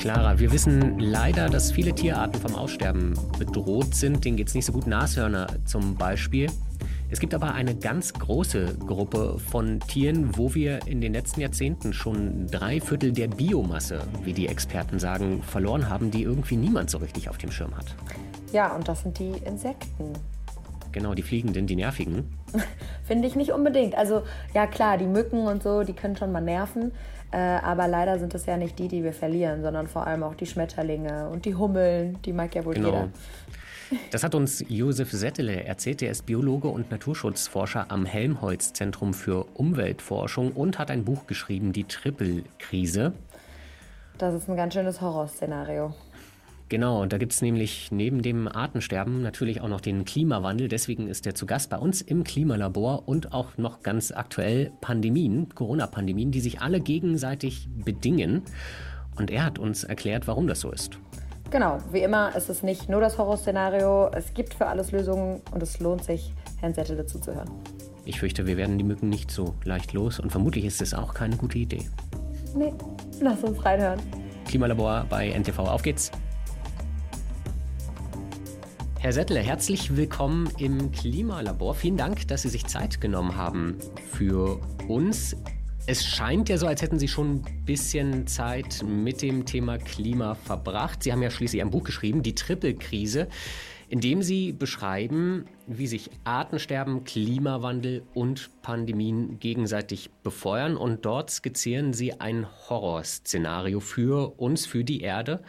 Clara, wir wissen leider, dass viele Tierarten vom Aussterben bedroht sind. Denen geht es nicht so gut. Nashörner zum Beispiel. Es gibt aber eine ganz große Gruppe von Tieren, wo wir in den letzten Jahrzehnten schon drei Viertel der Biomasse, wie die Experten sagen, verloren haben, die irgendwie niemand so richtig auf dem Schirm hat. Ja, und das sind die Insekten. Genau, die Fliegenden, die Nervigen. Finde ich nicht unbedingt. Also ja klar, die Mücken und so, die können schon mal nerven. Äh, aber leider sind es ja nicht die, die wir verlieren, sondern vor allem auch die Schmetterlinge und die Hummeln. Die mag ja wohl genau. jeder. Das hat uns Josef Settele erzählt. Er ist Biologe und Naturschutzforscher am Helmholtz-Zentrum für Umweltforschung und hat ein Buch geschrieben, Die Triple-Krise. Das ist ein ganz schönes Horrorszenario. Genau, und da gibt es nämlich neben dem Artensterben natürlich auch noch den Klimawandel. Deswegen ist er zu Gast bei uns im Klimalabor und auch noch ganz aktuell Pandemien, Corona-Pandemien, die sich alle gegenseitig bedingen. Und er hat uns erklärt, warum das so ist. Genau, wie immer ist es nicht nur das Horrorszenario. Es gibt für alles Lösungen und es lohnt sich, Herrn Sette dazu zu hören. Ich fürchte, wir werden die Mücken nicht so leicht los und vermutlich ist es auch keine gute Idee. Nee, lass uns reinhören. Klimalabor bei NTV, auf geht's. Herr Settler, herzlich willkommen im Klimalabor. Vielen Dank, dass Sie sich Zeit genommen haben für uns. Es scheint ja so, als hätten Sie schon ein bisschen Zeit mit dem Thema Klima verbracht. Sie haben ja schließlich ein Buch geschrieben, Die Triple-Krise, in dem Sie beschreiben, wie sich Artensterben, Klimawandel und Pandemien gegenseitig befeuern. Und dort skizzieren Sie ein Horrorszenario für uns, für die Erde.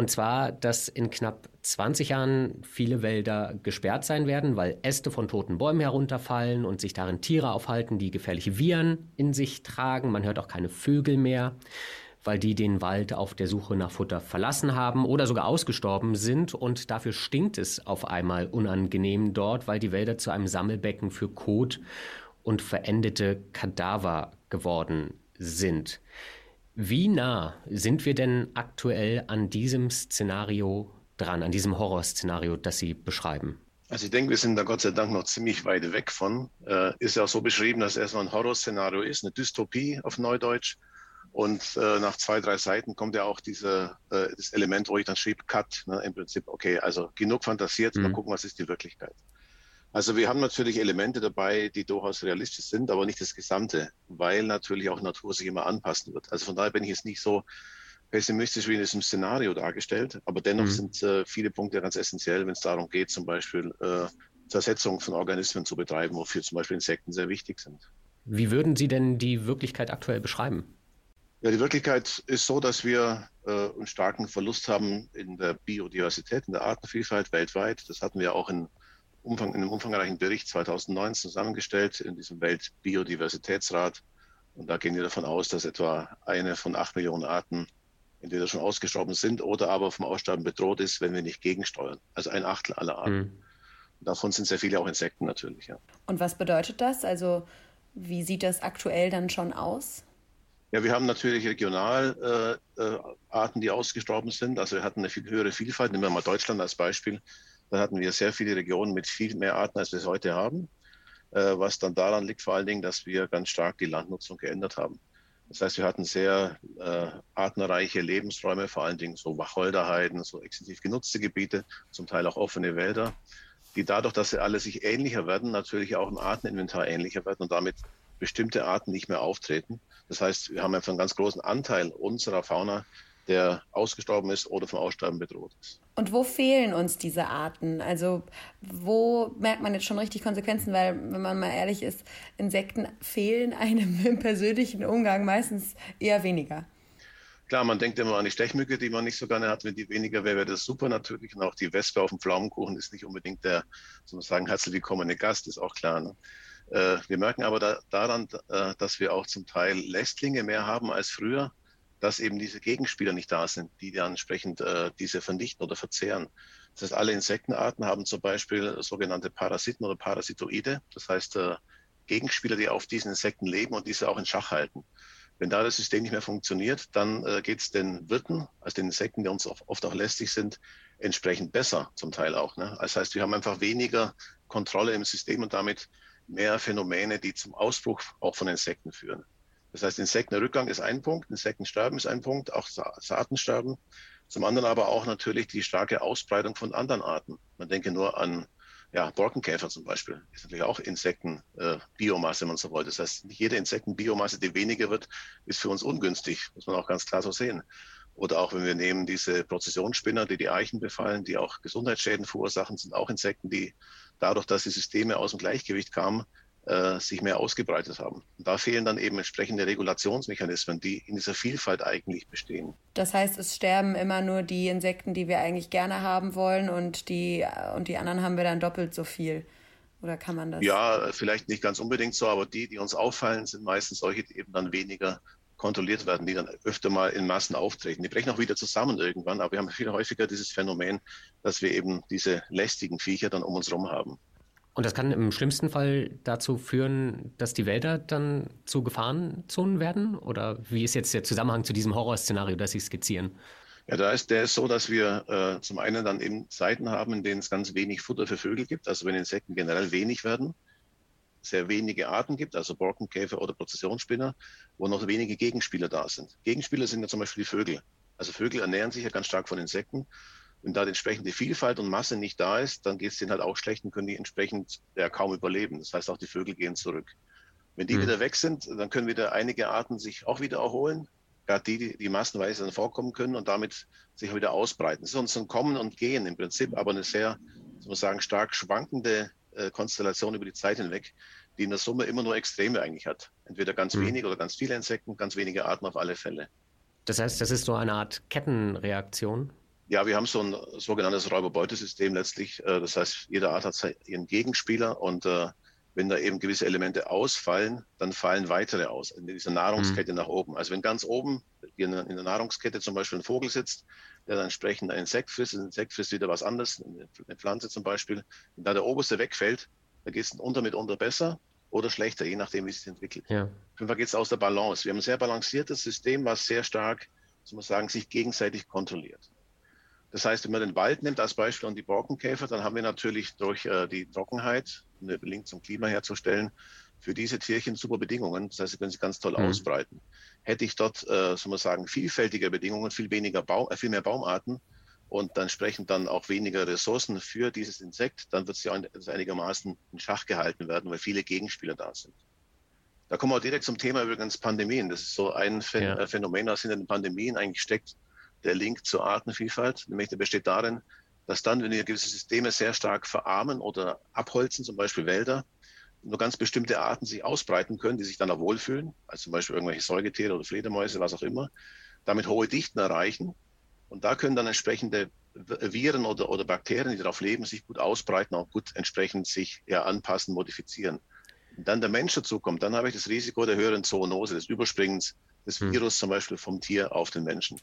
Und zwar, dass in knapp 20 Jahren viele Wälder gesperrt sein werden, weil Äste von toten Bäumen herunterfallen und sich darin Tiere aufhalten, die gefährliche Viren in sich tragen. Man hört auch keine Vögel mehr, weil die den Wald auf der Suche nach Futter verlassen haben oder sogar ausgestorben sind. Und dafür stinkt es auf einmal unangenehm dort, weil die Wälder zu einem Sammelbecken für Kot und verendete Kadaver geworden sind. Wie nah sind wir denn aktuell an diesem Szenario dran, an diesem Horrorszenario, das Sie beschreiben? Also ich denke, wir sind da Gott sei Dank noch ziemlich weit weg von. Äh, ist ja auch so beschrieben, dass es erstmal ein Horrorszenario ist, eine Dystopie auf Neudeutsch. Und äh, nach zwei, drei Seiten kommt ja auch diese, äh, das Element, wo ich dann schrieb, Cut. Ne? Im Prinzip, okay, also genug fantasiert, mhm. mal gucken, was ist die Wirklichkeit. Also wir haben natürlich Elemente dabei, die durchaus realistisch sind, aber nicht das Gesamte, weil natürlich auch Natur sich immer anpassen wird. Also von daher bin ich jetzt nicht so pessimistisch wie in diesem Szenario dargestellt, aber dennoch mhm. sind äh, viele Punkte ganz essentiell, wenn es darum geht, zum Beispiel äh, Zersetzung von Organismen zu betreiben, wofür zum Beispiel Insekten sehr wichtig sind. Wie würden Sie denn die Wirklichkeit aktuell beschreiben? Ja, die Wirklichkeit ist so, dass wir äh, einen starken Verlust haben in der Biodiversität, in der Artenvielfalt weltweit. Das hatten wir auch in Umfang, in einem umfangreichen Bericht 2009 zusammengestellt in diesem Weltbiodiversitätsrat. Und da gehen wir davon aus, dass etwa eine von acht Millionen Arten entweder schon ausgestorben sind oder aber vom Aussterben bedroht ist, wenn wir nicht gegensteuern. Also ein Achtel aller Arten. Mhm. Davon sind sehr viele auch Insekten natürlich. Ja. Und was bedeutet das? Also wie sieht das aktuell dann schon aus? Ja, wir haben natürlich regional äh, äh, Arten, die ausgestorben sind. Also wir hatten eine viel höhere Vielfalt. Nehmen wir mal Deutschland als Beispiel. Dann hatten wir sehr viele Regionen mit viel mehr Arten, als wir es heute haben. Äh, was dann daran liegt vor allen Dingen, dass wir ganz stark die Landnutzung geändert haben. Das heißt, wir hatten sehr äh, artenreiche Lebensräume, vor allen Dingen so Wacholderheiden, so extensiv genutzte Gebiete, zum Teil auch offene Wälder, die dadurch, dass sie alle sich ähnlicher werden, natürlich auch im Arteninventar ähnlicher werden und damit bestimmte Arten nicht mehr auftreten. Das heißt, wir haben einfach einen ganz großen Anteil unserer Fauna, der ausgestorben ist oder vom Aussterben bedroht ist. Und wo fehlen uns diese Arten? Also wo merkt man jetzt schon richtig Konsequenzen? Weil, wenn man mal ehrlich ist, Insekten fehlen einem im persönlichen Umgang meistens eher weniger. Klar, man denkt immer an die Stechmücke, die man nicht so gerne hat. Wenn die weniger wäre, wäre das super natürlich. Und auch die Wespe auf dem Pflaumenkuchen ist nicht unbedingt der, sozusagen, herzlich willkommene Gast, ist auch klar. Ne? Äh, wir merken aber da, daran, äh, dass wir auch zum Teil Lästlinge mehr haben als früher dass eben diese Gegenspieler nicht da sind, die dann entsprechend äh, diese vernichten oder verzehren. Das heißt, alle Insektenarten haben zum Beispiel sogenannte Parasiten oder Parasitoide, das heißt äh, Gegenspieler, die auf diesen Insekten leben und diese auch in Schach halten. Wenn da das System nicht mehr funktioniert, dann äh, geht es den Wirten, also den Insekten, die uns oft auch lästig sind, entsprechend besser zum Teil auch. Ne? Das heißt, wir haben einfach weniger Kontrolle im System und damit mehr Phänomene, die zum Ausbruch auch von Insekten führen. Das heißt, Insektenrückgang ist ein Punkt, Insektensterben ist ein Punkt, auch Sa Saatensterben. Zum anderen aber auch natürlich die starke Ausbreitung von anderen Arten. Man denke nur an ja, Borkenkäfer zum Beispiel. Ist natürlich auch Insektenbiomasse, äh, wenn man so will. Das heißt, jede Insektenbiomasse, die weniger wird, ist für uns ungünstig. Muss man auch ganz klar so sehen. Oder auch wenn wir nehmen diese Prozessionsspinner, die die Eichen befallen, die auch Gesundheitsschäden verursachen, sind auch Insekten, die dadurch, dass die Systeme aus dem Gleichgewicht kamen, äh, sich mehr ausgebreitet haben. Und da fehlen dann eben entsprechende Regulationsmechanismen, die in dieser Vielfalt eigentlich bestehen. Das heißt, es sterben immer nur die Insekten, die wir eigentlich gerne haben wollen und die, und die anderen haben wir dann doppelt so viel. Oder kann man das? Ja, vielleicht nicht ganz unbedingt so, aber die, die uns auffallen, sind meistens solche, die eben dann weniger kontrolliert werden, die dann öfter mal in Massen auftreten. Die brechen auch wieder zusammen irgendwann, aber wir haben viel häufiger dieses Phänomen, dass wir eben diese lästigen Viecher dann um uns herum haben. Und das kann im schlimmsten Fall dazu führen, dass die Wälder dann zu Gefahrenzonen werden? Oder wie ist jetzt der Zusammenhang zu diesem Horrorszenario, das Sie skizzieren? Ja, da ist der ist so, dass wir äh, zum einen dann eben Zeiten haben, in denen es ganz wenig Futter für Vögel gibt, also wenn Insekten generell wenig werden, sehr wenige Arten gibt, also Borkenkäfer oder Prozessionsspinner, wo noch wenige Gegenspieler da sind. Gegenspieler sind ja zum Beispiel die Vögel. Also Vögel ernähren sich ja ganz stark von Insekten wenn da die entsprechende Vielfalt und Masse nicht da ist, dann geht es denen halt auch schlecht und können die entsprechend ja, kaum überleben. Das heißt, auch die Vögel gehen zurück. Wenn die mhm. wieder weg sind, dann können wieder einige Arten sich auch wieder erholen. Gerade die, die, die massenweise dann vorkommen können und damit sich wieder ausbreiten. Es ist so ein Kommen und Gehen im Prinzip, aber eine sehr, muss man sagen, stark schwankende äh, Konstellation über die Zeit hinweg, die in der Summe immer nur Extreme eigentlich hat. Entweder ganz mhm. wenig oder ganz viele Insekten, ganz wenige Arten auf alle Fälle. Das heißt, das ist so eine Art Kettenreaktion? Ja, wir haben so ein sogenanntes Räuberbeutesystem letztlich. Äh, das heißt, jede Art hat ihren Gegenspieler und äh, wenn da eben gewisse Elemente ausfallen, dann fallen weitere aus in dieser Nahrungskette mhm. nach oben. Also wenn ganz oben in der Nahrungskette zum Beispiel ein Vogel sitzt, der dann entsprechend ein Insekt frisst, ein Insekt frisst wieder was anderes, eine Pflanze zum Beispiel, wenn da der oberste wegfällt, dann geht es unter mitunter besser oder schlechter, je nachdem, wie es sich entwickelt. Ja. Auf jeden Fall geht es aus der Balance. Wir haben ein sehr balanciertes System, was sehr stark, muss man sagen, sich gegenseitig kontrolliert. Das heißt, wenn man den Wald nimmt als Beispiel und die Borkenkäfer, dann haben wir natürlich durch äh, die Trockenheit, um den Link zum Klima herzustellen, für diese Tierchen super Bedingungen. Das heißt, sie können sich ganz toll mhm. ausbreiten. Hätte ich dort, äh, soll man sagen, vielfältige Bedingungen, viel weniger Baum, äh, viel mehr Baumarten und dann entsprechend dann auch weniger Ressourcen für dieses Insekt, dann wird es ja einigermaßen in Schach gehalten werden, weil viele Gegenspieler da sind. Da kommen wir auch direkt zum Thema übrigens Pandemien. Das ist so ein ja. Phänomen, das hinter den Pandemien eigentlich steckt der Link zur Artenvielfalt. Nämlich der besteht darin, dass dann, wenn wir gewisse Systeme sehr stark verarmen oder abholzen, zum Beispiel Wälder, nur ganz bestimmte Arten sich ausbreiten können, die sich dann auch wohlfühlen, also zum Beispiel irgendwelche Säugetiere oder Fledermäuse, was auch immer, damit hohe Dichten erreichen. Und da können dann entsprechende Viren oder, oder Bakterien, die darauf leben, sich gut ausbreiten, auch gut entsprechend sich ja, anpassen, modifizieren. Und dann der Mensch dazukommt, dann habe ich das Risiko der höheren Zoonose, des Überspringens des hm. Virus zum Beispiel vom Tier auf den Menschen.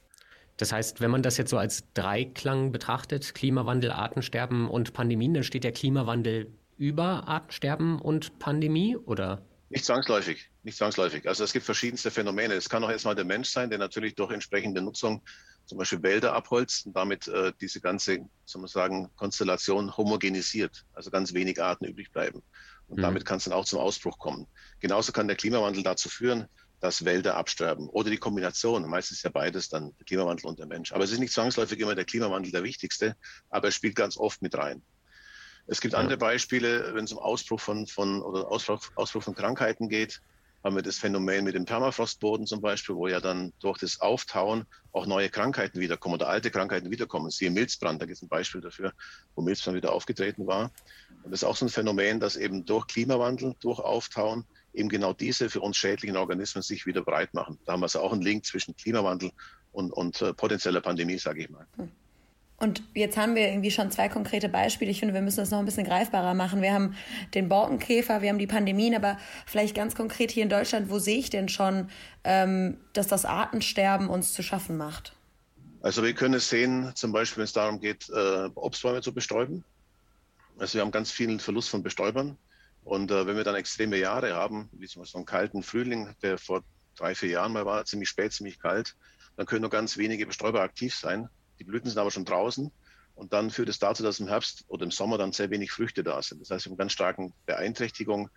Das heißt, wenn man das jetzt so als Dreiklang betrachtet, Klimawandel, Artensterben und Pandemien, dann steht der Klimawandel über Artensterben und Pandemie, oder? Nicht zwangsläufig, nicht zwangsläufig. Also es gibt verschiedenste Phänomene. Es kann auch erstmal der Mensch sein, der natürlich durch entsprechende Nutzung zum Beispiel Wälder abholzt und damit äh, diese ganze, soll man sagen, Konstellation homogenisiert, also ganz wenig Arten übrig bleiben. Und mhm. damit kann es dann auch zum Ausbruch kommen. Genauso kann der Klimawandel dazu führen, dass Wälder absterben oder die Kombination. Meistens ist ja beides dann der Klimawandel und der Mensch. Aber es ist nicht zwangsläufig immer der Klimawandel der wichtigste, aber er spielt ganz oft mit rein. Es gibt ja. andere Beispiele, wenn es um Ausbruch von, von oder Ausbruch, Ausbruch von Krankheiten geht, haben wir das Phänomen mit dem Permafrostboden zum Beispiel, wo ja dann durch das Auftauen auch neue Krankheiten wiederkommen oder alte Krankheiten wiederkommen. Siehe Milzbrand, da gibt es ein Beispiel dafür, wo Milzbrand wieder aufgetreten war. Und das ist auch so ein Phänomen, dass eben durch Klimawandel, durch Auftauen eben genau diese für uns schädlichen Organismen sich wieder breit machen. Da haben wir also auch einen Link zwischen Klimawandel und, und äh, potenzieller Pandemie, sage ich mal. Hm. Und jetzt haben wir irgendwie schon zwei konkrete Beispiele. Ich finde, wir müssen das noch ein bisschen greifbarer machen. Wir haben den Borkenkäfer, wir haben die Pandemien, aber vielleicht ganz konkret hier in Deutschland, wo sehe ich denn schon, ähm, dass das Artensterben uns zu schaffen macht? Also wir können es sehen, zum Beispiel, wenn es darum geht, äh, Obstbäume zu bestäuben. Also wir haben ganz vielen Verlust von Bestäubern. Und äh, wenn wir dann extreme Jahre haben, wie zum Beispiel so einen kalten Frühling, der vor drei, vier Jahren mal war, ziemlich spät, ziemlich kalt, dann können nur ganz wenige Bestäuber aktiv sein. Die Blüten sind aber schon draußen. Und dann führt es dazu, dass im Herbst oder im Sommer dann sehr wenig Früchte da sind. Das heißt, wir haben ganz starken Beeinträchtigung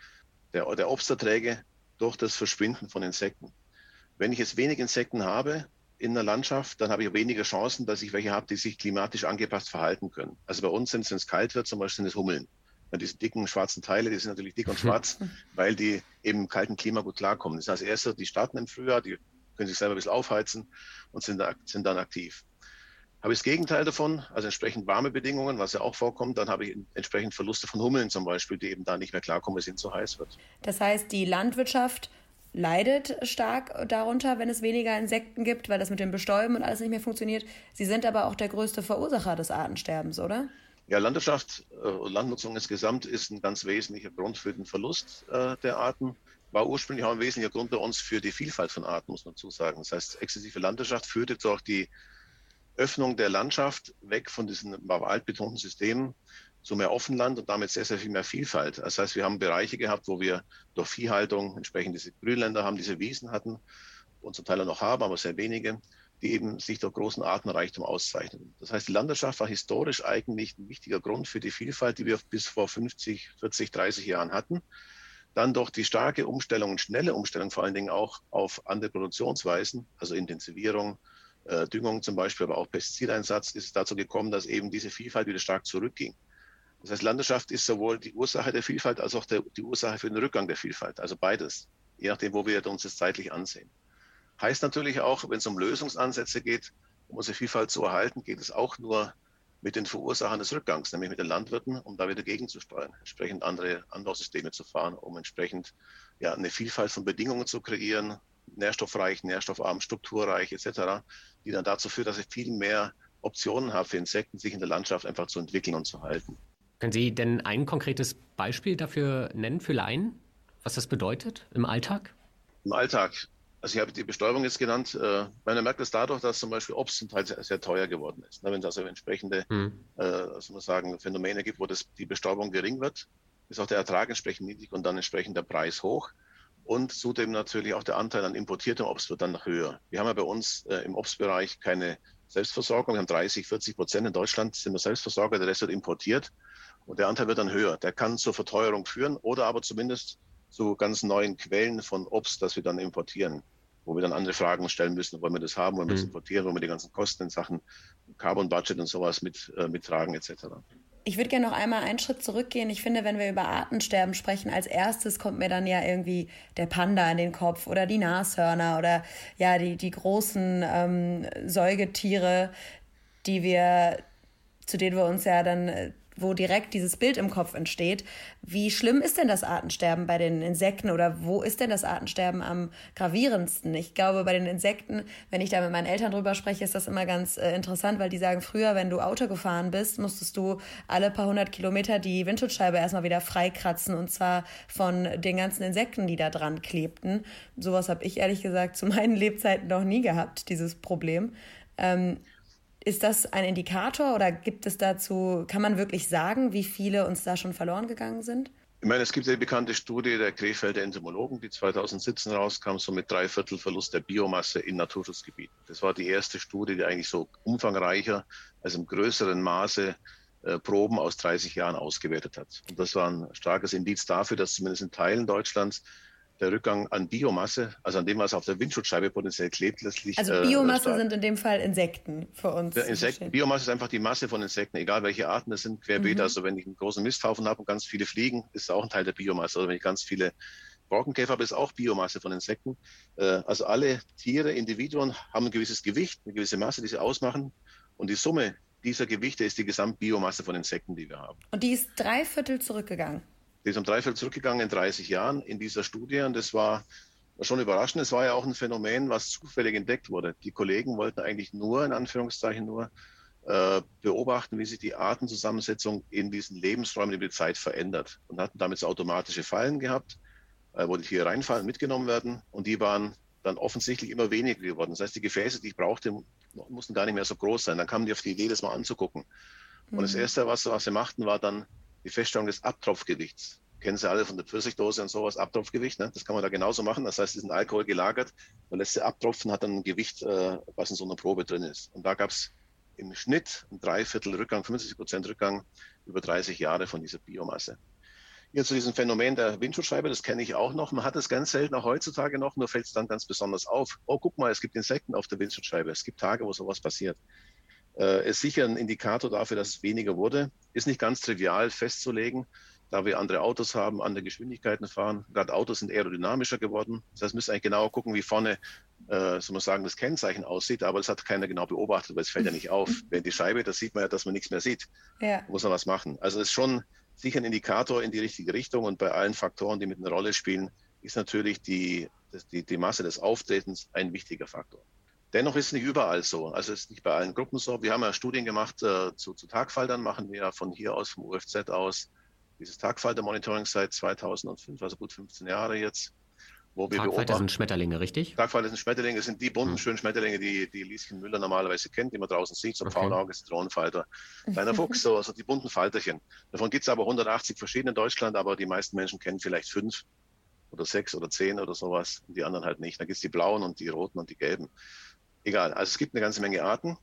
der, der Obsterträge durch das Verschwinden von Insekten. Wenn ich jetzt wenig Insekten habe in der Landschaft, dann habe ich weniger Chancen, dass ich welche habe, die sich klimatisch angepasst verhalten können. Also bei uns sind es, wenn es kalt wird, zum Beispiel sind es Hummeln. Ja, diese dicken schwarzen Teile, die sind natürlich dick und schwarz, weil die eben im kalten Klima gut klarkommen. Das heißt, erst die starten im Frühjahr, die können sich selber ein bisschen aufheizen und sind, da, sind dann aktiv. Habe ich das Gegenteil davon, also entsprechend warme Bedingungen, was ja auch vorkommt, dann habe ich entsprechend Verluste von Hummeln zum Beispiel, die eben da nicht mehr klarkommen, wenn es ihnen zu heiß wird. Das heißt, die Landwirtschaft leidet stark darunter, wenn es weniger Insekten gibt, weil das mit dem Bestäuben und alles nicht mehr funktioniert. Sie sind aber auch der größte Verursacher des Artensterbens, oder? Ja, Landwirtschaft, äh, Landnutzung insgesamt ist ein ganz wesentlicher Grund für den Verlust äh, der Arten. War ursprünglich auch ein wesentlicher Grund bei uns für die Vielfalt von Arten, muss man zusagen. Das heißt, exzessive Landwirtschaft führte durch die Öffnung der Landschaft weg von diesen waldbetonten Systemen zu mehr Offenland und damit sehr, sehr viel mehr Vielfalt. Das heißt, wir haben Bereiche gehabt, wo wir durch Viehhaltung entsprechend diese Grünländer haben, diese Wiesen hatten und zum Teil auch noch haben, aber sehr wenige, die eben sich durch großen Artenreichtum auszeichnen. Das heißt, die Landwirtschaft war historisch eigentlich ein wichtiger Grund für die Vielfalt, die wir bis vor 50, 40, 30 Jahren hatten. Dann durch die starke Umstellung und schnelle Umstellung vor allen Dingen auch auf andere Produktionsweisen, also Intensivierung, äh, Düngung zum Beispiel, aber auch Pestizideinsatz, ist es dazu gekommen, dass eben diese Vielfalt wieder stark zurückging. Das heißt, Landwirtschaft ist sowohl die Ursache der Vielfalt als auch der, die Ursache für den Rückgang der Vielfalt, also beides, je nachdem, wo wir uns das zeitlich ansehen. Heißt natürlich auch, wenn es um Lösungsansätze geht, um unsere Vielfalt zu erhalten, geht es auch nur mit den Verursachern des Rückgangs, nämlich mit den Landwirten, um da wieder gegenzusteuern, entsprechend andere Anbausysteme zu fahren, um entsprechend ja, eine Vielfalt von Bedingungen zu kreieren, nährstoffreich, nährstoffarm, strukturreich etc., die dann dazu führt, dass ich viel mehr Optionen habe für Insekten, sich in der Landschaft einfach zu entwickeln und zu halten. Können Sie denn ein konkretes Beispiel dafür nennen für Laien, was das bedeutet im Alltag? Im Alltag. Also ich habe die Bestäubung jetzt genannt. Äh, man merkt es dadurch, dass zum Beispiel Obst zum Teil sehr, sehr teuer geworden ist. Wenn es also entsprechende hm. äh, man sagen, Phänomene gibt, wo das, die Bestäubung gering wird, ist auch der Ertrag entsprechend niedrig und dann entsprechend der Preis hoch. Und zudem natürlich auch der Anteil an importiertem Obst wird dann noch höher. Wir haben ja bei uns äh, im Obstbereich keine Selbstversorgung. Wir haben 30, 40 Prozent in Deutschland sind wir Selbstversorger, der Rest wird importiert. Und der Anteil wird dann höher. Der kann zur Verteuerung führen oder aber zumindest zu ganz neuen Quellen von Obst, das wir dann importieren, wo wir dann andere Fragen stellen müssen, wollen wir das haben, wollen wir das mhm. importieren, wollen wir die ganzen Kosten in Sachen Carbon Budget und sowas mit, äh, mittragen etc. Ich würde gerne noch einmal einen Schritt zurückgehen. Ich finde, wenn wir über Artensterben sprechen, als erstes kommt mir dann ja irgendwie der Panda in den Kopf oder die Nashörner oder ja, die, die großen ähm, Säugetiere, die wir, zu denen wir uns ja dann äh, wo direkt dieses Bild im Kopf entsteht. Wie schlimm ist denn das Artensterben bei den Insekten oder wo ist denn das Artensterben am gravierendsten? Ich glaube, bei den Insekten, wenn ich da mit meinen Eltern drüber spreche, ist das immer ganz äh, interessant, weil die sagen, früher, wenn du Auto gefahren bist, musstest du alle paar hundert Kilometer die Windschutzscheibe erstmal wieder freikratzen und zwar von den ganzen Insekten, die da dran klebten. Sowas habe ich ehrlich gesagt zu meinen Lebzeiten noch nie gehabt, dieses Problem. Ähm, ist das ein Indikator oder gibt es dazu, kann man wirklich sagen, wie viele uns da schon verloren gegangen sind? Ich meine, es gibt die bekannte Studie der Krefelder Entomologen, die 2017 rauskam, so mit drei Viertel Verlust der Biomasse in Naturschutzgebieten. Das war die erste Studie, die eigentlich so umfangreicher, also im größeren Maße äh, Proben aus 30 Jahren ausgewertet hat. Und das war ein starkes Indiz dafür, dass zumindest in Teilen Deutschlands der Rückgang an Biomasse, also an dem, was auf der Windschutzscheibe potenziell klebt, letztlich. Also äh, Biomasse äh, sind in dem Fall Insekten für uns. Ja, Insekten, Biomasse ist einfach die Masse von Insekten, egal welche Arten es sind, querbeet. Mhm. Also wenn ich einen großen Misthaufen habe und ganz viele Fliegen, ist auch ein Teil der Biomasse. Oder wenn ich ganz viele Borkenkäfer habe, ist auch Biomasse von Insekten. Äh, also alle Tiere, Individuen haben ein gewisses Gewicht, eine gewisse Masse, die sie ausmachen. Und die Summe dieser Gewichte ist die Gesamtbiomasse von Insekten, die wir haben. Und die ist drei Viertel zurückgegangen. Die ist um dreiviertel zurückgegangen in 30 Jahren in dieser Studie und das war schon überraschend. Es war ja auch ein Phänomen, was zufällig entdeckt wurde. Die Kollegen wollten eigentlich nur, in Anführungszeichen nur, äh, beobachten, wie sich die Artenzusammensetzung in diesen Lebensräumen über die Zeit verändert und hatten damit so automatische Fallen gehabt, äh, wo die Tiere reinfallen, mitgenommen werden und die waren dann offensichtlich immer weniger geworden. Das heißt, die Gefäße, die ich brauchte, mussten gar nicht mehr so groß sein. Dann kamen die auf die Idee, das mal anzugucken. Und mhm. das Erste, was, was sie machten, war dann die Feststellung des Abtropfgewichts. Kennen Sie alle von der Pfirsichtdose und sowas, Abtropfgewicht. Ne? Das kann man da genauso machen. Das heißt, diesen Alkohol gelagert, man lässt sie abtropfen, hat dann ein Gewicht, äh, was in so einer Probe drin ist. Und da gab es im Schnitt ein Dreiviertel Rückgang, 50 Prozent Rückgang über 30 Jahre von dieser Biomasse. Hier zu diesem Phänomen der Windschutzscheibe, das kenne ich auch noch. Man hat es ganz selten, auch heutzutage noch, nur fällt es dann ganz besonders auf. Oh, guck mal, es gibt Insekten auf der Windschutzscheibe. Es gibt Tage, wo sowas passiert. Äh, ist sicher ein Indikator dafür, dass es weniger wurde. Ist nicht ganz trivial festzulegen, da wir andere Autos haben, andere Geschwindigkeiten fahren. Gerade Autos sind aerodynamischer geworden. Das heißt, müssen eigentlich genauer gucken, wie vorne, äh, soll man sagen, das Kennzeichen aussieht. Aber das hat keiner genau beobachtet, weil es fällt ja nicht auf. Wenn die Scheibe, da sieht man ja, dass man nichts mehr sieht. Ja. Muss man was machen. Also es ist schon sicher ein Indikator in die richtige Richtung. Und bei allen Faktoren, die mit einer Rolle spielen, ist natürlich die, die, die Masse des Auftretens ein wichtiger Faktor. Dennoch ist es nicht überall so. Also es ist nicht bei allen Gruppen so. Wir haben ja Studien gemacht äh, zu, zu Tagfaltern, machen wir ja von hier aus, vom UFZ aus, dieses Tagfalter-Monitoring seit 2005, also gut 15 Jahre jetzt. Wo wir Tagfalter sind Schmetterlinge, richtig? Tagfalter sind Schmetterlinge, das sind die bunten, hm. schönen Schmetterlinge, die, die Lieschen Müller normalerweise kennt, die man draußen sieht, so okay. Faunauge, Zitronenfalter, kleiner Fuchs, so also die bunten Falterchen. Davon gibt es aber 180 verschiedene in Deutschland, aber die meisten Menschen kennen vielleicht fünf oder sechs oder zehn oder sowas, und die anderen halt nicht. Dann gibt es die blauen und die roten und die gelben egal. Also es gibt eine ganze Menge Arten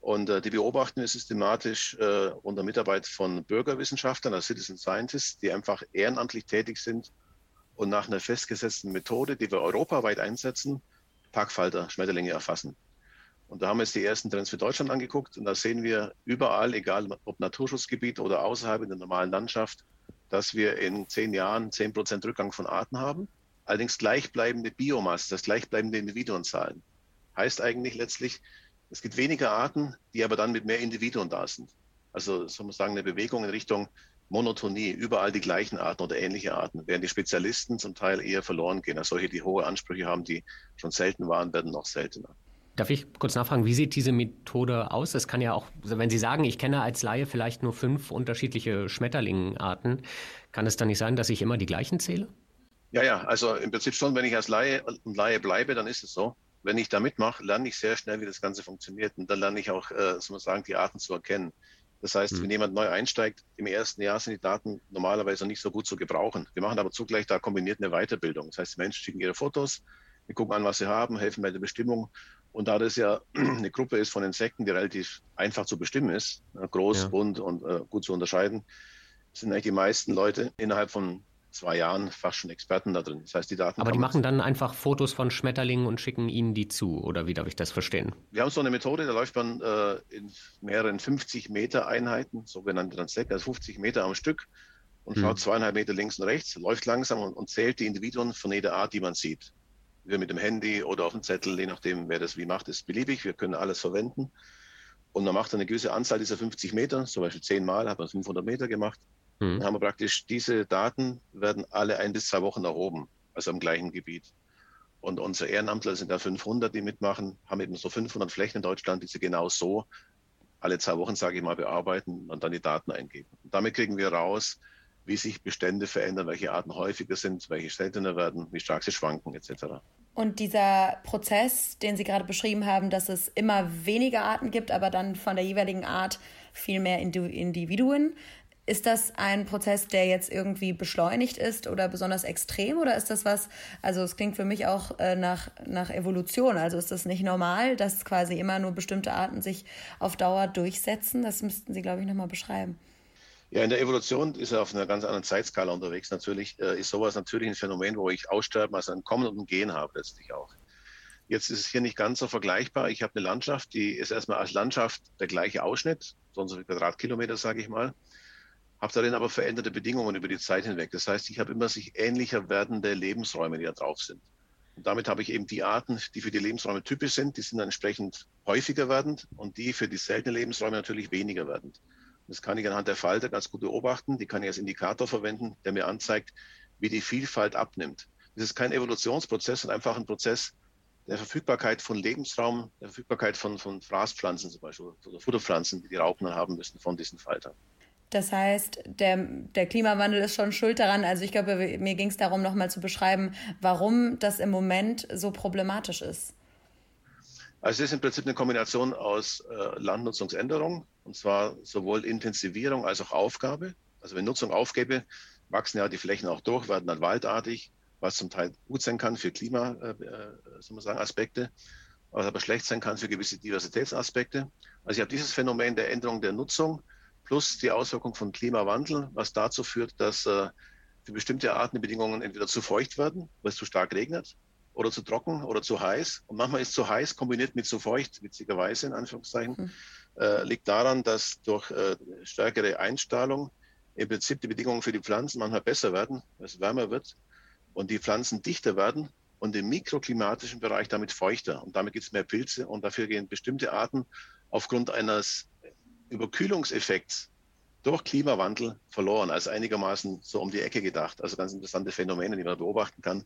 und äh, die beobachten wir systematisch äh, unter Mitarbeit von Bürgerwissenschaftlern, also Citizen Scientists, die einfach ehrenamtlich tätig sind und nach einer festgesetzten Methode, die wir europaweit einsetzen, Tagfalter, Schmetterlinge erfassen. Und da haben wir jetzt die ersten Trends für Deutschland angeguckt und da sehen wir überall, egal ob Naturschutzgebiet oder außerhalb in der normalen Landschaft, dass wir in zehn Jahren zehn Prozent Rückgang von Arten haben. Allerdings gleichbleibende Biomasse, das gleichbleibende Individuenzahlen. Heißt eigentlich letztlich, es gibt weniger Arten, die aber dann mit mehr Individuen da sind. Also soll man sagen, eine Bewegung in Richtung Monotonie, überall die gleichen Arten oder ähnliche Arten, während die Spezialisten zum Teil eher verloren gehen. Also solche, die hohe Ansprüche haben, die schon selten waren, werden noch seltener. Darf ich kurz nachfragen, wie sieht diese Methode aus? Es kann ja auch, wenn Sie sagen, ich kenne als Laie vielleicht nur fünf unterschiedliche Schmetterlingenarten, kann es dann nicht sein, dass ich immer die gleichen zähle? Ja, ja, also im Prinzip schon, wenn ich als Laie und Laie bleibe, dann ist es so wenn ich da mitmache, lerne ich sehr schnell, wie das Ganze funktioniert. Und dann lerne ich auch, äh, soll man sagen, die Arten zu erkennen. Das heißt, mhm. wenn jemand neu einsteigt, im ersten Jahr sind die Daten normalerweise nicht so gut zu gebrauchen. Wir machen aber zugleich da kombiniert eine Weiterbildung. Das heißt, die Menschen schicken ihre Fotos, wir gucken an, was sie haben, helfen bei der Bestimmung. Und da das ja eine Gruppe ist von Insekten, die relativ einfach zu bestimmen ist, groß, ja. bunt und äh, gut zu unterscheiden, sind eigentlich die meisten Leute innerhalb von zwei Jahren fast schon Experten da drin. Das heißt, die Daten. Aber die machen dann einfach Fotos von Schmetterlingen und schicken ihnen die zu, oder wie darf ich das verstehen? Wir haben so eine Methode, da läuft man äh, in mehreren 50 Meter Einheiten, sogenannte Transect, also 50 Meter am Stück und hm. schaut zweieinhalb Meter links und rechts, läuft langsam und, und zählt die Individuen von jeder Art, die man sieht. Wir mit dem Handy oder auf dem Zettel, je nachdem, wer das wie macht, ist beliebig. Wir können alles verwenden. Und man macht eine gewisse Anzahl dieser 50 Meter, zum Beispiel zehnmal, hat man 500 Meter gemacht. Mhm. Dann haben wir praktisch diese Daten werden alle ein bis zwei Wochen erhoben, also am gleichen Gebiet. Und unsere Ehrenamtler sind da 500, die mitmachen, haben eben so 500 Flächen in Deutschland, die sie genau so alle zwei Wochen, sage ich mal, bearbeiten und dann die Daten eingeben. Und damit kriegen wir raus, wie sich Bestände verändern, welche Arten häufiger sind, welche seltener werden, wie stark sie schwanken etc. Und dieser Prozess, den Sie gerade beschrieben haben, dass es immer weniger Arten gibt, aber dann von der jeweiligen Art viel mehr Individuen, ist das ein Prozess, der jetzt irgendwie beschleunigt ist oder besonders extrem oder ist das was, also es klingt für mich auch äh, nach, nach Evolution, also ist das nicht normal, dass quasi immer nur bestimmte Arten sich auf Dauer durchsetzen? Das müssten Sie, glaube ich, nochmal beschreiben. Ja, in der Evolution ist er auf einer ganz anderen Zeitskala unterwegs. Natürlich äh, ist sowas natürlich ein Phänomen, wo ich Aussterben, also ein Kommen und ein Gehen habe letztlich auch. Jetzt ist es hier nicht ganz so vergleichbar. Ich habe eine Landschaft, die ist erstmal als Landschaft der gleiche Ausschnitt, so und so viel Quadratkilometer, sage ich mal habe darin aber veränderte Bedingungen über die Zeit hinweg. Das heißt, ich habe immer sich ähnlicher werdende Lebensräume, die da drauf sind. Und damit habe ich eben die Arten, die für die Lebensräume typisch sind, die sind dann entsprechend häufiger werdend und die für die seltenen Lebensräume natürlich weniger werdend. Das kann ich anhand der Falter ganz gut beobachten. Die kann ich als Indikator verwenden, der mir anzeigt, wie die Vielfalt abnimmt. Das ist kein Evolutionsprozess, sondern einfach ein Prozess der Verfügbarkeit von Lebensraum, der Verfügbarkeit von, von Fraßpflanzen zum Beispiel oder Futterpflanzen, die die Raupen haben müssen von diesen Faltern. Das heißt, der, der Klimawandel ist schon schuld daran. Also ich glaube, mir ging es darum, nochmal zu beschreiben, warum das im Moment so problematisch ist. Also es ist im Prinzip eine Kombination aus äh, Landnutzungsänderung, und zwar sowohl Intensivierung als auch Aufgabe. Also wenn Nutzung aufgebe, wachsen ja die Flächen auch durch, werden dann waldartig, was zum Teil gut sein kann für Klima, äh, äh was aber schlecht sein kann für gewisse Diversitätsaspekte. Also ich habe dieses Phänomen der Änderung der Nutzung plus die Auswirkung von Klimawandel, was dazu führt, dass äh, für bestimmte Arten die Bedingungen entweder zu feucht werden, weil es zu stark regnet, oder zu trocken oder zu heiß. Und manchmal ist zu heiß kombiniert mit zu feucht, witzigerweise in Anführungszeichen, mhm. äh, liegt daran, dass durch äh, stärkere Einstrahlung im Prinzip die Bedingungen für die Pflanzen manchmal besser werden, weil es wärmer wird und die Pflanzen dichter werden und im mikroklimatischen Bereich damit feuchter. Und damit gibt es mehr Pilze und dafür gehen bestimmte Arten aufgrund eines Überkühlungseffekts durch Klimawandel verloren, also einigermaßen so um die Ecke gedacht. Also ganz interessante Phänomene, die man beobachten kann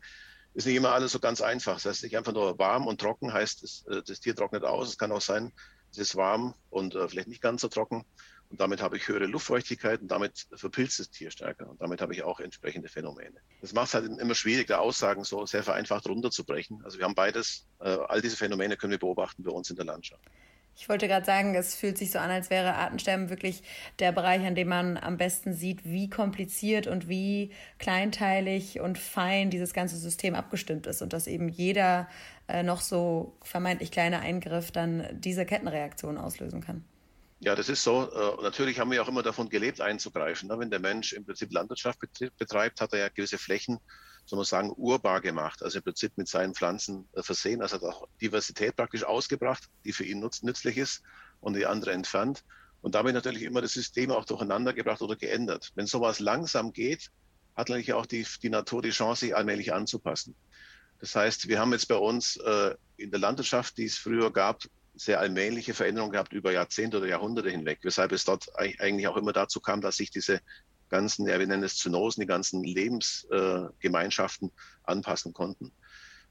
ist nicht immer alles so ganz einfach. Das heißt nicht einfach nur warm und trocken heißt, das, äh, das Tier trocknet aus. Es kann auch sein, es ist warm und äh, vielleicht nicht ganz so trocken. Und damit habe ich höhere Luftfeuchtigkeit und damit verpilzt das Tier stärker. Und damit habe ich auch entsprechende Phänomene. Das macht es halt immer schwierig, da Aussagen so sehr vereinfacht runterzubrechen. Also wir haben beides, äh, all diese Phänomene können wir beobachten bei uns in der Landschaft. Ich wollte gerade sagen, es fühlt sich so an, als wäre Artensterben wirklich der Bereich, an dem man am besten sieht, wie kompliziert und wie kleinteilig und fein dieses ganze System abgestimmt ist und dass eben jeder äh, noch so vermeintlich kleine Eingriff dann diese Kettenreaktion auslösen kann. Ja, das ist so. Äh, natürlich haben wir auch immer davon gelebt, einzugreifen. Ne? Wenn der Mensch im Prinzip Landwirtschaft betreibt, hat er ja gewisse Flächen soll man sagen, urbar gemacht. Also im Prinzip mit seinen Pflanzen äh, versehen. Also hat auch Diversität praktisch ausgebracht, die für ihn nützlich ist und die andere entfernt. Und damit natürlich immer das System auch durcheinander gebracht oder geändert. Wenn sowas langsam geht, hat natürlich auch die, die Natur die Chance, sich allmählich anzupassen. Das heißt, wir haben jetzt bei uns äh, in der Landwirtschaft, die es früher gab, sehr allmähliche Veränderungen gehabt über Jahrzehnte oder Jahrhunderte hinweg, weshalb es dort eigentlich auch immer dazu kam, dass sich diese ganzen, ja, wir nennen es Zoonosen, die ganzen Lebensgemeinschaften anpassen konnten.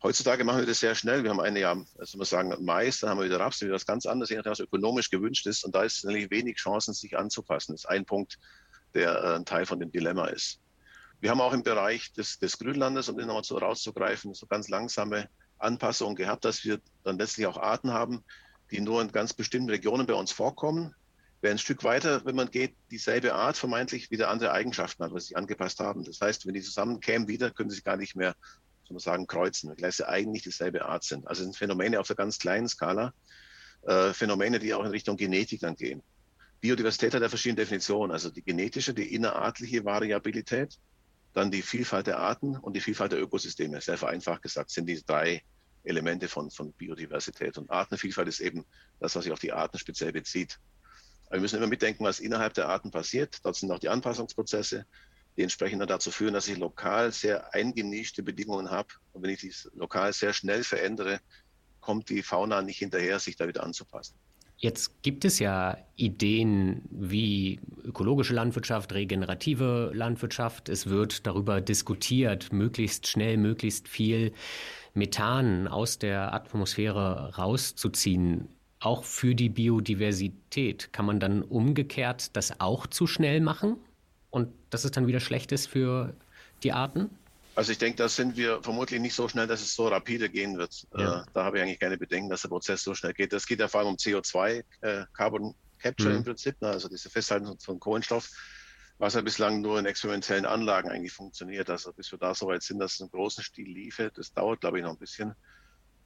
Heutzutage machen wir das sehr schnell. Wir haben eine Jahr, also wir sagen Mais, dann haben wir wieder Raps, wieder was ganz anderes, je nachdem, was ökonomisch gewünscht ist. Und da ist natürlich wenig Chancen, sich anzupassen. Das ist ein Punkt, der äh, ein Teil von dem Dilemma ist. Wir haben auch im Bereich des, des Grünlandes, um den nochmal so rauszugreifen, so ganz langsame Anpassungen gehabt, dass wir dann letztlich auch Arten haben, die nur in ganz bestimmten Regionen bei uns vorkommen, Wer ein Stück weiter, wenn man geht, dieselbe Art vermeintlich wieder andere Eigenschaften hat, was sie angepasst haben. Das heißt, wenn die zusammenkämen wieder, können sie gar nicht mehr, soll man sagen, kreuzen, weil sie eigentlich dieselbe Art sind. Also sind Phänomene auf der ganz kleinen Skala, äh, Phänomene, die auch in Richtung Genetik dann gehen. Biodiversität hat ja verschiedene Definitionen, also die genetische, die innerartliche Variabilität, dann die Vielfalt der Arten und die Vielfalt der Ökosysteme. Sehr vereinfacht gesagt sind die drei Elemente von, von Biodiversität. Und Artenvielfalt ist eben das, was sich auf die Arten speziell bezieht. Aber wir müssen immer mitdenken, was innerhalb der Arten passiert. Dort sind auch die Anpassungsprozesse, die entsprechend dazu führen, dass ich lokal sehr eingenischte Bedingungen habe. Und wenn ich dies lokal sehr schnell verändere, kommt die Fauna nicht hinterher, sich da wieder anzupassen. Jetzt gibt es ja Ideen wie ökologische Landwirtschaft, regenerative Landwirtschaft. Es wird darüber diskutiert, möglichst schnell, möglichst viel Methan aus der Atmosphäre rauszuziehen auch für die Biodiversität. Kann man dann umgekehrt das auch zu schnell machen und dass es dann wieder schlecht ist für die Arten? Also ich denke, da sind wir vermutlich nicht so schnell, dass es so rapide gehen wird. Ja. Äh, da habe ich eigentlich keine Bedenken, dass der Prozess so schnell geht. Das geht ja vor allem um CO2, äh, Carbon Capture mhm. im Prinzip, ne? also diese Festhaltung von Kohlenstoff, was ja bislang nur in experimentellen Anlagen eigentlich funktioniert. Also bis wir da so weit sind, dass es im großen Stil liefe, das dauert, glaube ich, noch ein bisschen.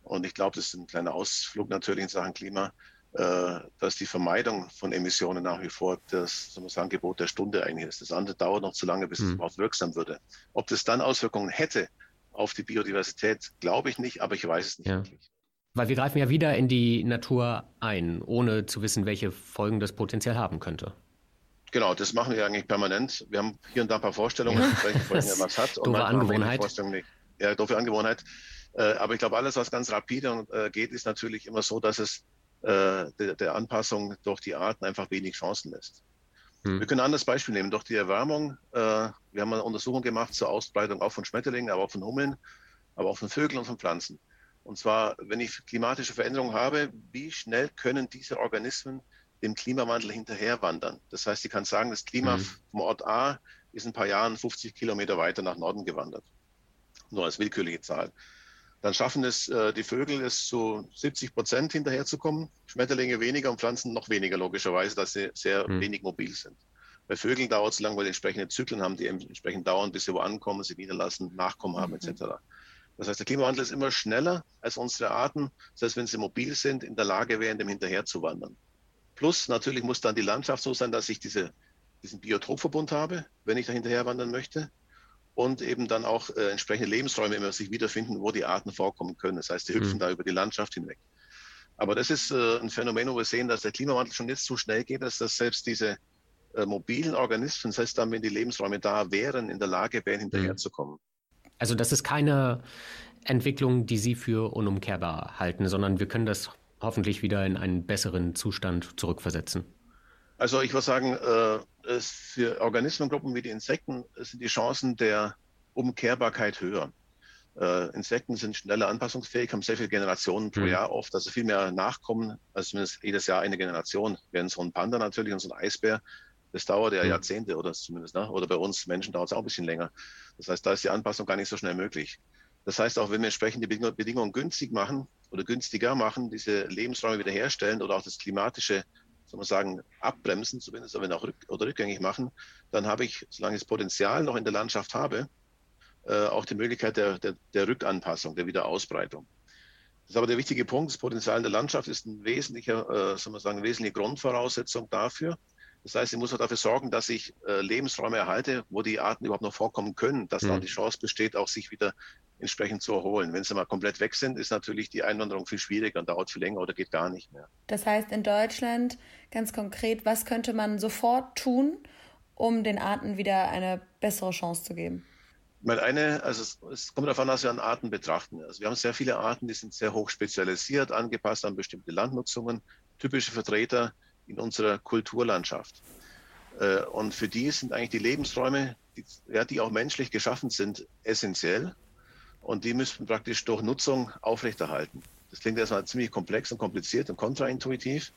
Und ich glaube, das ist ein kleiner Ausflug natürlich in Sachen Klima, äh, dass die Vermeidung von Emissionen nach wie vor das, das Angebot der Stunde eigentlich ist. Das andere dauert noch zu lange, bis mhm. es überhaupt wirksam würde. Ob das dann Auswirkungen hätte auf die Biodiversität, glaube ich nicht, aber ich weiß es nicht ja. wirklich. Weil wir greifen ja wieder in die Natur ein, ohne zu wissen, welche Folgen das potenziell haben könnte. Genau, das machen wir eigentlich permanent. Wir haben hier und da ein paar Vorstellungen, welche Folgen was hat. Und doofe Angewohnheit. Ja, doofe Angewohnheit. Äh, aber ich glaube, alles, was ganz rapide äh, geht, ist natürlich immer so, dass es äh, der, Anpassung durch die Arten einfach wenig Chancen lässt. Hm. Wir können ein anderes Beispiel nehmen. Durch die Erwärmung, wir haben eine Untersuchung gemacht zur Ausbreitung auch von Schmetterlingen, aber auch von Hummeln, aber auch von Vögeln und von Pflanzen. Und zwar, wenn ich klimatische Veränderungen habe, wie schnell können diese Organismen dem Klimawandel hinterherwandern? Das heißt, ich kann sagen, das Klima hm. vom Ort A ist in ein paar Jahren 50 Kilometer weiter nach Norden gewandert. Nur als willkürliche Zahl. Dann schaffen es äh, die Vögel, es zu 70 Prozent hinterherzukommen. Schmetterlinge weniger und Pflanzen noch weniger, logischerweise, dass sie sehr mhm. wenig mobil sind. Bei Vögeln dauert es lang, weil die entsprechende Zyklen haben, die entsprechend dauern, bis sie wo ankommen, sie niederlassen, Nachkommen haben, mhm. etc. Das heißt, der Klimawandel ist immer schneller als unsere Arten. Das heißt, wenn sie mobil sind, in der Lage wären, dem hinterher zu wandern. Plus natürlich muss dann die Landschaft so sein, dass ich diese, diesen Biotopverbund habe, wenn ich da hinterher wandern möchte. Und eben dann auch äh, entsprechende Lebensräume immer sich wiederfinden, wo die Arten vorkommen können. Das heißt, die hüpfen mhm. da über die Landschaft hinweg. Aber das ist äh, ein Phänomen, wo wir sehen, dass der Klimawandel schon jetzt so schnell geht, dass das selbst diese äh, mobilen Organismen, das heißt dann, wenn die Lebensräume da wären, in der Lage wären, hinterherzukommen. Also das ist keine Entwicklung, die Sie für unumkehrbar halten, sondern wir können das hoffentlich wieder in einen besseren Zustand zurückversetzen. Also ich würde sagen, äh, für Organismengruppen wie die Insekten sind die Chancen der Umkehrbarkeit höher. Äh, Insekten sind schneller anpassungsfähig, haben sehr viele Generationen pro mhm. Jahr oft, also viel mehr Nachkommen, also zumindest jedes Jahr eine Generation. Während so ein Panda natürlich und so ein Eisbär, das dauert ja mhm. Jahrzehnte oder zumindest, ne? oder bei uns Menschen dauert es auch ein bisschen länger. Das heißt, da ist die Anpassung gar nicht so schnell möglich. Das heißt, auch wenn wir entsprechende Bedingungen günstig machen oder günstiger machen, diese Lebensräume wiederherstellen oder auch das klimatische, soll man sagen, abbremsen, zumindest wenn auch rück oder rückgängig machen, dann habe ich, solange ich das Potenzial noch in der Landschaft habe, äh, auch die Möglichkeit der, der, der Rückanpassung, der Wiederausbreitung. Das ist aber der wichtige Punkt. Das Potenzial in der Landschaft ist ein wesentlicher, äh, soll man sagen, eine wesentliche Grundvoraussetzung dafür. Das heißt, ich muss auch dafür sorgen, dass ich äh, Lebensräume erhalte, wo die Arten überhaupt noch vorkommen können, dass mhm. dann die Chance besteht, auch sich wieder entsprechend zu erholen. Wenn sie mal komplett weg sind, ist natürlich die Einwanderung viel schwieriger und dauert viel länger oder geht gar nicht mehr. Das heißt, in Deutschland ganz konkret, was könnte man sofort tun, um den Arten wieder eine bessere Chance zu geben? Weil eine, also es, es kommt darauf an, dass wir an Arten betrachten. Also wir haben sehr viele Arten, die sind sehr hoch spezialisiert, angepasst an bestimmte Landnutzungen, typische Vertreter in unserer Kulturlandschaft. Äh, und für die sind eigentlich die Lebensräume, die, ja, die auch menschlich geschaffen sind, essentiell. Und die müssen praktisch durch Nutzung aufrechterhalten. Das klingt erstmal ziemlich komplex und kompliziert und kontraintuitiv.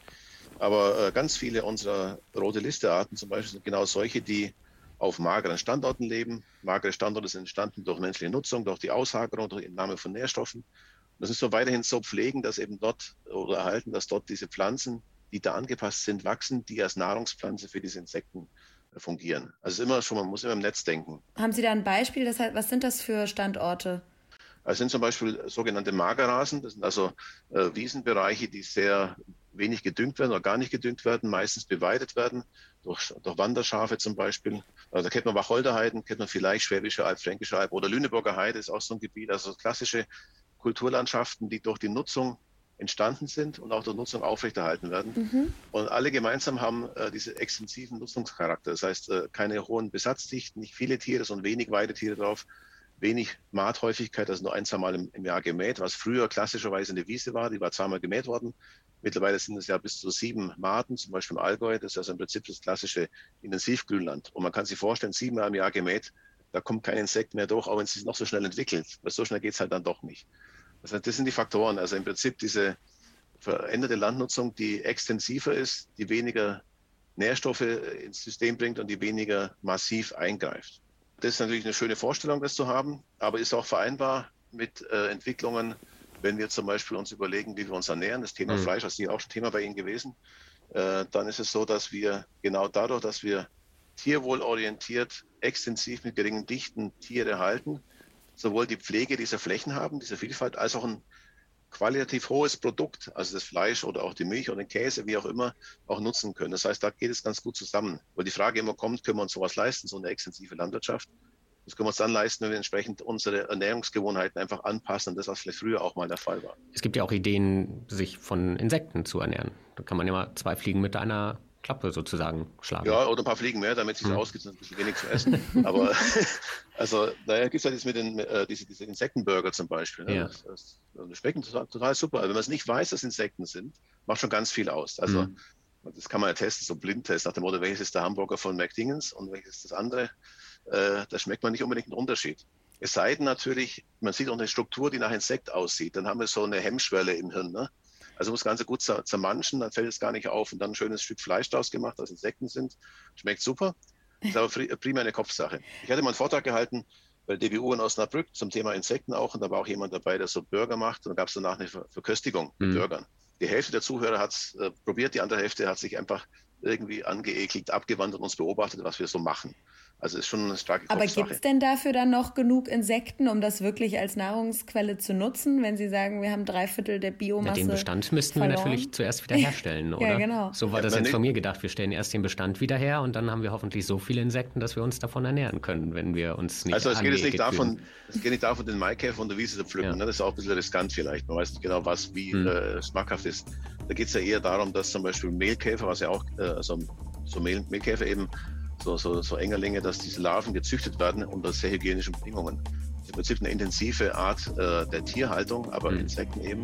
Aber äh, ganz viele unserer rote Liste Arten zum Beispiel sind genau solche, die auf mageren Standorten leben. Magere Standorte sind entstanden durch menschliche Nutzung, durch die Aushagerung, durch die Entnahme von Nährstoffen. Und das ist so weiterhin so pflegen, dass eben dort oder erhalten, dass dort diese Pflanzen, die da angepasst sind, wachsen, die als Nahrungspflanze für diese Insekten äh, fungieren. Also immer schon, man muss immer im Netz denken. Haben Sie da ein Beispiel? Das was sind das für Standorte? Es sind zum Beispiel sogenannte Magerrasen. Das sind also äh, Wiesenbereiche, die sehr wenig gedüngt werden oder gar nicht gedüngt werden, meistens beweidet werden durch, durch Wanderschafe zum Beispiel. Also da kennt man Wacholderheiden, kennt man vielleicht Schwäbische Alb, Fränkische Alb oder Lüneburger Heide ist auch so ein Gebiet. Also klassische Kulturlandschaften, die durch die Nutzung entstanden sind und auch durch Nutzung aufrechterhalten werden. Mhm. Und alle gemeinsam haben äh, diese extensiven Nutzungscharakter. Das heißt, äh, keine hohen Besatzdichten, nicht viele Tiere, sondern wenig Weidetiere drauf wenig Maathäufigkeit, also nur ein, zwei Mal im, im, Jahr gemäht, was früher klassischerweise eine Wiese war, die war zweimal gemäht worden. Mittlerweile sind es ja bis zu sieben Maaten, zum Beispiel im Allgäu, das ist also im Prinzip das klassische Intensivgrünland. Und man kann sich vorstellen, siebenmal im Jahr gemäht, da kommt kein Insekt mehr durch, auch wenn es sich noch so schnell entwickelt. Weil so schnell geht es halt dann doch nicht. Das, heißt, das sind die Faktoren. Also im Prinzip diese veränderte Landnutzung, die extensiver ist, die weniger Nährstoffe ins System bringt und die weniger massiv eingreift. Das ist natürlich eine schöne Vorstellung, das zu haben, aber ist auch vereinbar mit äh, Entwicklungen, wenn wir zum Beispiel uns überlegen, wie wir uns ernähren. Das Thema mhm. Fleisch ist hier auch schon Thema bei Ihnen gewesen. Äh, dann ist es so, dass wir genau dadurch, dass wir tierwohlorientiert, extensiv mit geringen Dichten Tiere halten, sowohl die Pflege dieser Flächen haben, dieser Vielfalt, als auch ein qualitativ hohes Produkt, also das Fleisch oder auch die Milch oder den Käse, wie auch immer, auch nutzen können. Das heißt, da geht es ganz gut zusammen. Weil die Frage immer kommt, können wir uns sowas leisten, so eine extensive Landwirtschaft? Das können wir uns dann leisten, wenn wir entsprechend unsere Ernährungsgewohnheiten einfach anpassen an das, was vielleicht früher auch mal der Fall war. Es gibt ja auch Ideen, sich von Insekten zu ernähren. Da kann man ja mal zwei Fliegen mit einer Klappe sozusagen schlagen. Ja, oder ein paar Fliegen mehr, damit es sich hm. ausgeht, ein bisschen wenig zu essen. Aber also, naja, gibt es halt jetzt mit den äh, diese, diese Insektenburger zum Beispiel. Ne? Ja. Das, das, das schmecken total, total super. Also, wenn man es nicht weiß, dass Insekten sind, macht schon ganz viel aus. Also hm. das kann man ja testen, so Blindtest nach dem Motto, welches ist der Hamburger von McDingens und welches ist das andere. Äh, da schmeckt man nicht unbedingt einen Unterschied. Es sei denn natürlich, man sieht auch eine Struktur, die nach Insekt aussieht. Dann haben wir so eine Hemmschwelle im Hirn. Ne? Also muss Ganze gut zermanschen, dann fällt es gar nicht auf und dann ein schönes Stück Fleisch draus gemacht, das Insekten sind. Schmeckt super. Ist aber prima eine Kopfsache. Ich hatte mal einen Vortrag gehalten bei der DBU in Osnabrück zum Thema Insekten auch und da war auch jemand dabei, der so Burger macht und da gab es danach eine Verköstigung mit mhm. Burgern. Die Hälfte der Zuhörer hat es äh, probiert, die andere Hälfte hat sich einfach irgendwie angeekelt, abgewandt und uns beobachtet, was wir so machen. Also ist schon eine starke Aber gibt es denn dafür dann noch genug Insekten, um das wirklich als Nahrungsquelle zu nutzen, wenn Sie sagen, wir haben drei Viertel der Biomasse? Ja, den Bestand müssten verloren? wir natürlich zuerst wieder herstellen, oder? ja, genau. So war das ja, jetzt von mir gedacht. Wir stellen erst den Bestand wieder her und dann haben wir hoffentlich so viele Insekten, dass wir uns davon ernähren können, wenn wir uns nicht Also es geht jetzt nicht davon, es geht nicht davon, den Maikäfer von der Wiese zu pflücken. Ja. Ne? Das ist auch ein bisschen riskant vielleicht. Man weiß nicht genau, was wie hm. äh, schmackhaft ist. Da geht es ja eher darum, dass zum Beispiel Mehlkäfer, was ja auch, äh, also so Mehl, Mehlkäfer eben so, so, so Engerlinge, dass diese Larven gezüchtet werden unter sehr hygienischen Bedingungen. Das ist im Prinzip eine intensive Art äh, der Tierhaltung, aber mhm. Insekten eben,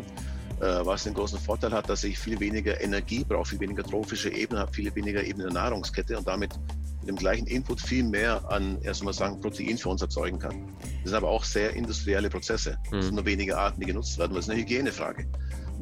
äh, was den großen Vorteil hat, dass ich viel weniger Energie brauche, viel weniger trophische Ebenen habe, viel weniger Ebenen der Nahrungskette und damit mit dem gleichen Input viel mehr an, erstmal sagen, Protein für uns erzeugen kann. Das sind aber auch sehr industrielle Prozesse. Es mhm. sind nur wenige Arten, die genutzt werden. Das ist eine Hygienefrage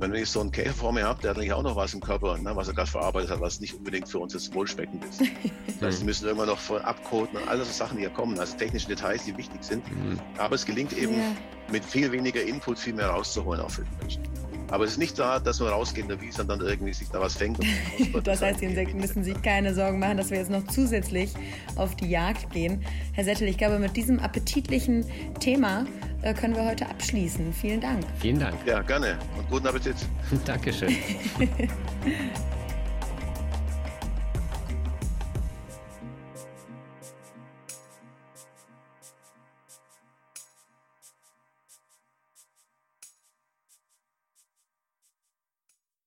wenn ich so einen Käfer vor mir habe, der hat eigentlich auch noch was im Körper, ne, was er gerade verarbeitet hat, was nicht unbedingt für uns jetzt wohlschmeckend ist. das heißt, sie müssen irgendwann noch abkoten und all so Sachen, die hier kommen, also technische Details, die wichtig sind. Mhm. Aber es gelingt eben ja. mit viel weniger Input viel mehr rauszuholen auch für die Menschen. Aber es ist nicht da, dass man rausgeht in der Wiese und dann irgendwie sich da was fängt. das heißt, die Insekten müssen sich keine Sorgen machen, dass wir jetzt noch zusätzlich auf die Jagd gehen. Herr Settel, ich glaube, mit diesem appetitlichen Thema äh, können wir heute abschließen. Vielen Dank. Vielen Dank. Ja, gerne und guten Appetit. Dankeschön.